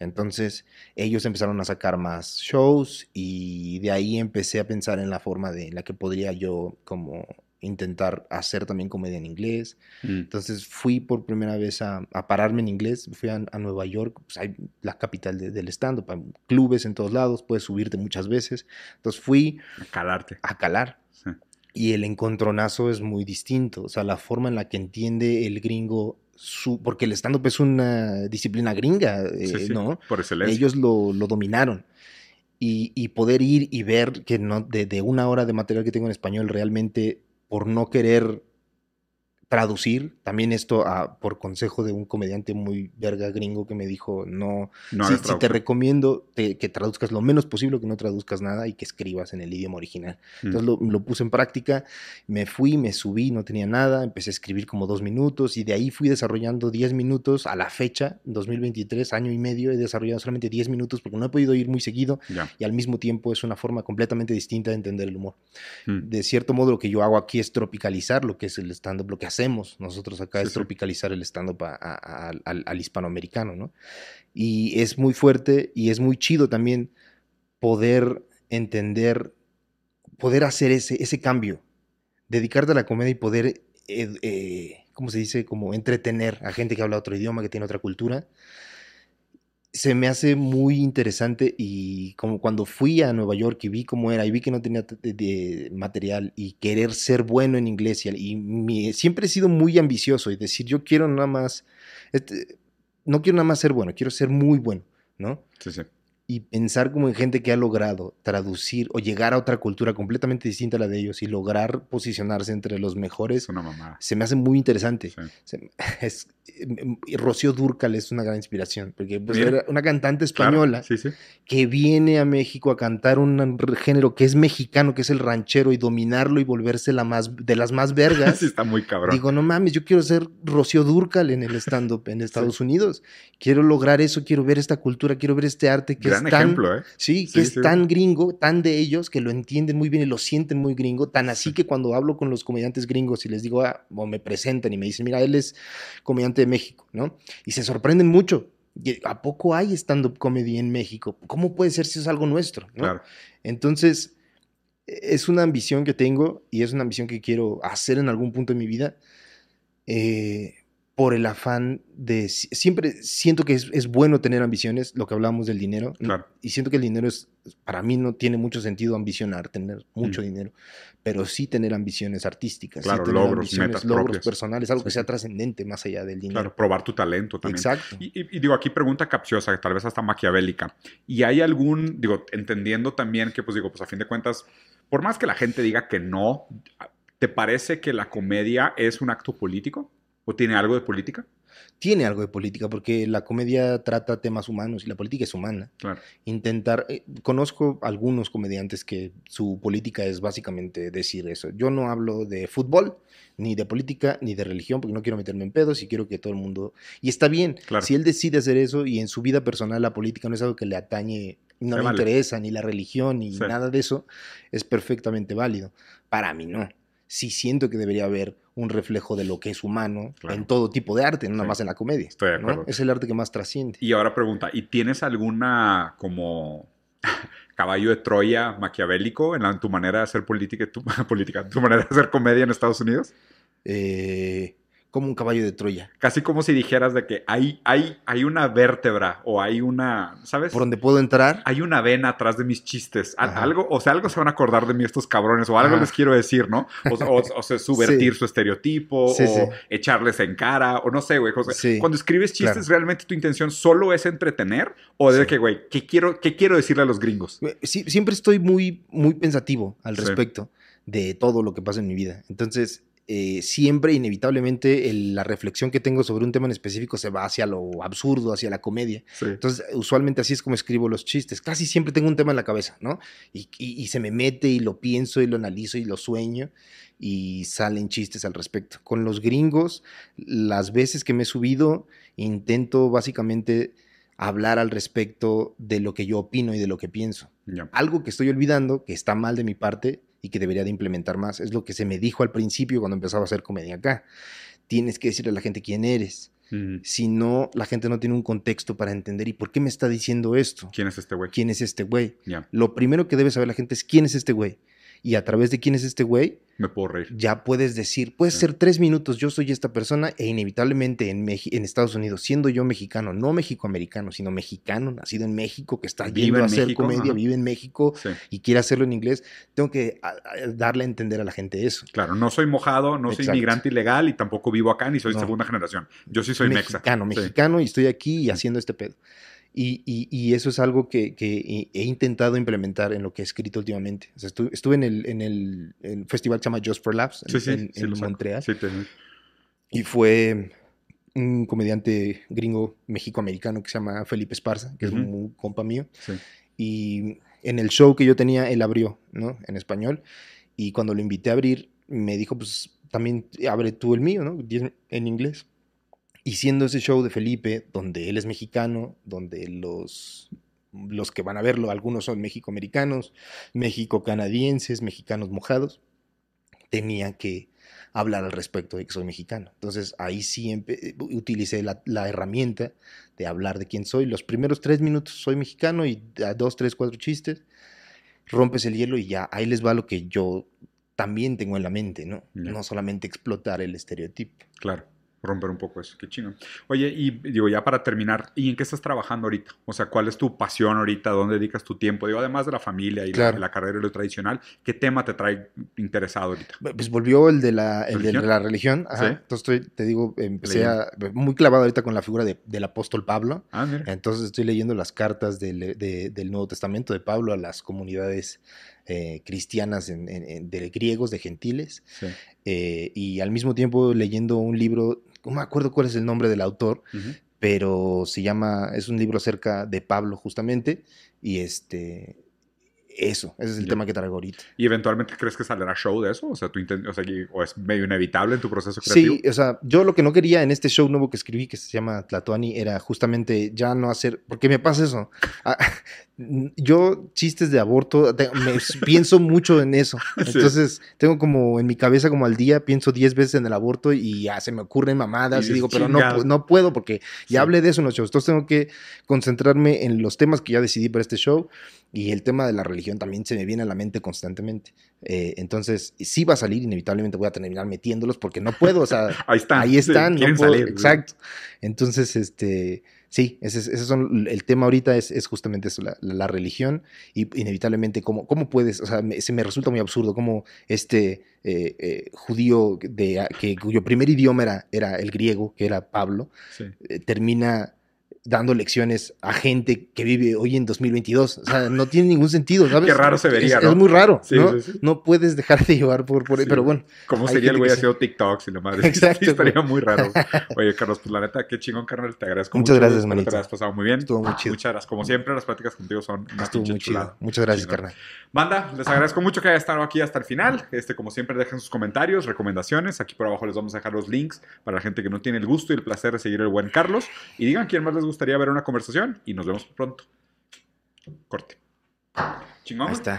Entonces ellos empezaron a sacar más shows y de ahí empecé a pensar en la forma de en la que podría yo como intentar hacer también comedia en inglés. Mm. Entonces fui por primera vez a, a pararme en inglés, fui a, a Nueva York, pues hay la capital de- del stand-up, hay clubes en todos lados, puedes subirte muchas veces. Entonces fui A calarte. a calar. Sí. Y el encontronazo es muy distinto, o sea, la forma en la que entiende el gringo, su, porque el stand-up es una disciplina gringa, eh, Sí, sí, ¿no? Por excelencia. Ellos lo, lo dominaron. Y, y poder ir y ver que no, de, de una hora de material que tengo en español, realmente por no querer traducir. También esto ah, por consejo de un comediante muy verga gringo que me dijo, no, No si, si te recomiendo te- que traduzcas lo menos posible, que no traduzcas nada y que escribas en el idioma original. Mm. Entonces lo, lo puse en práctica, me fui, me subí, no tenía nada, empecé a escribir como dos minutos y de ahí fui desarrollando 10 minutos a la fecha, 2023, año y medio, he desarrollado solamente 10 minutos porque no he podido ir muy seguido Ya. y al mismo tiempo es una forma completamente distinta de entender el humor. Mm. De cierto modo lo que yo hago aquí es tropicalizar lo que es el stand-up, lo que hacemos nosotros acá Sí, es sí. tropicalizar el stand-up al hispanoamericano, ¿no? Y es muy fuerte y es muy chido también poder entender, poder hacer ese, ese cambio, dedicarte a la comedia y poder, eh, eh, ¿cómo se dice? Como entretener a gente que habla otro idioma, que tiene otra cultura. Se me hace muy interesante y como cuando fui a Nueva York y vi cómo era y vi que no tenía de material y querer ser bueno en inglés y, y mi- siempre he sido muy ambicioso y decir yo quiero nada más, este, no quiero nada más ser bueno, quiero ser muy bueno, ¿no? Sí, sí. Y pensar como en gente que ha logrado traducir o llegar a otra cultura completamente distinta a la de ellos y lograr posicionarse entre los mejores, Es una mamada. se me hace muy interesante. Sí. Se- es- y Rocío Dúrcal es una gran inspiración, porque pues, era una cantante Claro, española Sí, sí. que viene a México a cantar un género que es mexicano, que es el ranchero, y dominarlo y volverse la más, de las más vergas. Está muy cabrón. Digo, no mames, yo quiero ser Rocío Durcal en el stand-up en Estados Unidos. Quiero lograr eso, quiero ver esta cultura, quiero ver este arte que Gran es tan, ejemplo, ¿eh? sí, Sí, que es sí. tan gringo, tan de ellos, que lo entienden muy bien y lo sienten muy gringo, tan así que cuando hablo con los comediantes gringos y les digo, ah, o me presentan y me dicen, mira, él es comediante de México, ¿no? Y se sorprenden mucho. ¿A poco hay stand-up comedy en México? ¿Cómo puede ser si es algo nuestro? ¿no? Claro. Entonces, es una ambición que tengo y es una ambición que quiero hacer en algún punto de mi vida eh, por el afán de... si- Siempre siento que es, es bueno tener ambiciones, lo que hablamos del dinero, Claro. y siento que el dinero es, para mí no tiene mucho sentido ambicionar, tener mucho Mm. dinero, pero sí tener ambiciones artísticas, sí Claro, tener logros, ambiciones, metas logros propias. personales, algo Sí, que sí. sea trascendente más allá del dinero. Claro, probar tu talento también. Exacto. Y, y- y digo, aquí pregunta capciosa, tal vez hasta maquiavélica. ¿Y hay algún, digo, entendiendo también que, pues digo, pues a fin de cuentas, por más que la gente diga que no, ¿te parece que la comedia es un acto político? ¿O tiene algo de política? Tiene algo de política, porque la comedia trata temas humanos y la política es humana. Claro. intentar, eh, conozco algunos comediantes que su política es básicamente decir eso. Yo no hablo de fútbol, ni de política, ni de religión, porque no quiero meterme en pedos y quiero que todo el mundo... Y está bien, Claro. si él decide hacer eso y en su vida personal la política no es algo que le atañe, no le vale. interesa, ni la religión, ni Sí. nada de eso, es perfectamente válido. Para mí no. Sí siento que debería haber un reflejo de lo que es humano Claro. en todo tipo de arte, no nada Sí. más en la comedia. Estoy de ¿no? acuerdo. Es el arte que más trasciende. Y ahora pregunta, ¿y tienes alguna como caballo de Troya maquiavélico en, la- en tu manera de hacer política, tu, política, tu manera de hacer comedia en Estados Unidos? Eh, como un caballo de Troya. Casi como si dijeras de que hay, hay, hay una vértebra o hay una, ¿sabes? por donde puedo entrar. Hay una vena atrás de mis chistes. Ajá. Algo, o sea, algo se van a acordar de mí estos cabrones, o algo Ajá. les quiero decir, ¿no? O, o- o sea, subvertir Sí. su estereotipo, Sí, o sí. echarles en cara, o no sé, güey. José. Cuando escribes chistes, Claro. ¿realmente tu intención solo es entretener? ¿O de que, güey, ¿qué quiero, ¿qué quiero decirle a los gringos? Sí- siempre estoy muy, muy pensativo al respecto de todo lo que pasa en mi vida. Entonces, eh, siempre, inevitablemente, el- la reflexión que tengo sobre un tema en específico se va hacia lo absurdo, hacia la comedia. Sí. Entonces, usualmente así es como escribo los chistes. Casi siempre tengo un tema en la cabeza, ¿no? Y, y- y se me mete y lo pienso y lo analizo y lo sueño y salen chistes al respecto. Con los gringos, las veces que me he subido, intento básicamente hablar al respecto de lo que yo opino y de lo que pienso. Algo que estoy olvidando, que está mal de mi parte y que debería de implementar más, es lo que se me dijo al principio cuando empezaba a hacer comedia acá. Tienes que decirle a la gente quién eres. Mm. Si no, la gente no tiene un contexto para entender y por qué me está diciendo esto. ¿Quién es este güey? ¿Quién es este güey? Lo primero que debe saber la gente es quién es este güey. Y a través de quién es este güey, me puedo reír. ya puedes decir, puede Sí. ser tres minutos, yo soy esta persona e inevitablemente en, Meji- en Estados Unidos, siendo yo mexicano, no mexicoamericano, sino mexicano, nacido en México, que está Vive yendo en a hacer México, comedia, ajá. vive en México Sí. y quiere hacerlo en inglés, tengo que a- a- darle a entender a la gente eso. Claro, no soy mojado, no soy Exacto. inmigrante ilegal y tampoco vivo acá ni soy No. segunda generación. Yo sí soy mexa. mexicano, Sí. mexicano y estoy aquí y haciendo este pedo. Y, y- y eso es algo que, que he- intentado implementar en lo que he escrito últimamente. O sea, estu- estuve en el, en el, el festival que se llama Just for Laughs en, Sí, sí, en- sí en. Montreal. Te- Y fue un comediante gringo mexicoamericano que se llama Felipe Esparza, que es Ujú. un compa mío. Y en el show que yo tenía, él abrió, ¿no? En español. Y cuando lo invité a abrir, me dijo, pues también abre tú el mío, ¿no? En inglés. Y siendo ese show de Felipe, donde él es mexicano, donde los, los que van a verlo, algunos son mexicoamericanos, mexico-canadienses, mexicanos mojados, tenía que hablar al respecto de que soy mexicano. Entonces ahí sí utilicé la, la herramienta de hablar de quién soy. Los primeros tres minutos soy mexicano y a dos, tres, cuatro chistes, rompes el hielo y ya ahí les va lo que yo también tengo en la mente, ¿no? No solamente explotar el estereotipo. Claro, romper un poco eso, qué chino. Oye, y digo, ya para terminar, ¿y en qué estás trabajando ahorita? O sea, ¿cuál es tu pasión ahorita? ¿Dónde dedicas tu tiempo? Digo, además de la familia y la- Claro. la, carrera y lo tradicional, ¿qué tema te trae interesado ahorita? Pues volvió el de la, el de ¿Religión? la religión. Ajá. Sí. Entonces estoy, te digo, empecé a, muy clavado ahorita con la figura de- del apóstol Pablo. Ah, mira. Entonces estoy leyendo las cartas del, de- del Nuevo Testamento de Pablo a las comunidades eh, cristianas en- en- en- de griegos, de gentiles, Sí. eh, y al mismo tiempo leyendo un libro, no me acuerdo cuál es el nombre del autor, Ujú. pero se llama, es un libro acerca de Pablo justamente, y este, eso, ese es el Ya. tema que traigo ahorita. ¿Y eventualmente crees que saldrá show de eso? O sea, tú o, sea, o es medio inevitable en tu proceso creativo. Sí, o sea, yo lo que no quería en este show nuevo que escribí, que se llama Tlatoani, era justamente ya no hacer, porque me pasa eso. Yo chistes de aborto, te- me pienso mucho en eso. Sí. Entonces, tengo como en mi cabeza como al día, pienso 10 veces en el aborto y ya se me ocurren mamadas Y y, digo, pero no, no puedo porque Sí. ya hablé de eso en los shows. Entonces tengo que concentrarme en los temas que ya decidí para este show y el tema de la religión también se me viene a la mente constantemente. Eh, entonces, sí va a salir, inevitablemente voy a terminar metiéndolos porque no puedo, o sea, Ahí están. ahí Sí, están, no puedo- salir. exacto. Entonces, este, sí, ese, es- ese son, el tema ahorita es, es justamente eso, la, la religión y inevitablemente cómo, cómo puedes, o sea, me- se me resulta muy absurdo cómo este eh, eh, judío de, que, cuyo primer idioma era, era el griego, que era Pablo, Sí. eh, termina dando lecciones a gente que vive hoy en 2022. O sea, no tiene ningún sentido, ¿sabes? Qué raro se vería, es, ¿no? es muy raro, Sí, ¿no? sí, sí. No puedes dejar de llevar por, por pero bueno. ¿Cómo sería el güey haciendo TikToks y la madre? Exacto, estaría muy raro. Oye, Carlos, pues la neta, qué chingón, carnal. Te agradezco Muchas mucho. gracias, Espero manito. Te has pasado muy bien. Estuvo muy chido. Muchas gracias. Como siempre, las pláticas contigo son una Estuvo muy chido. chulada. Muchas gracias, carnal. Banda, les agradezco mucho que hayan estado aquí hasta el final. Este, como siempre, dejen sus comentarios, recomendaciones. Aquí por abajo les vamos a dejar los links para la gente que no tiene el gusto y el placer de seguir el buen Carlos. Y digan quién más les gustaría ver una conversación. Y nos vemos pronto. Corte. Chingón. Ahí está.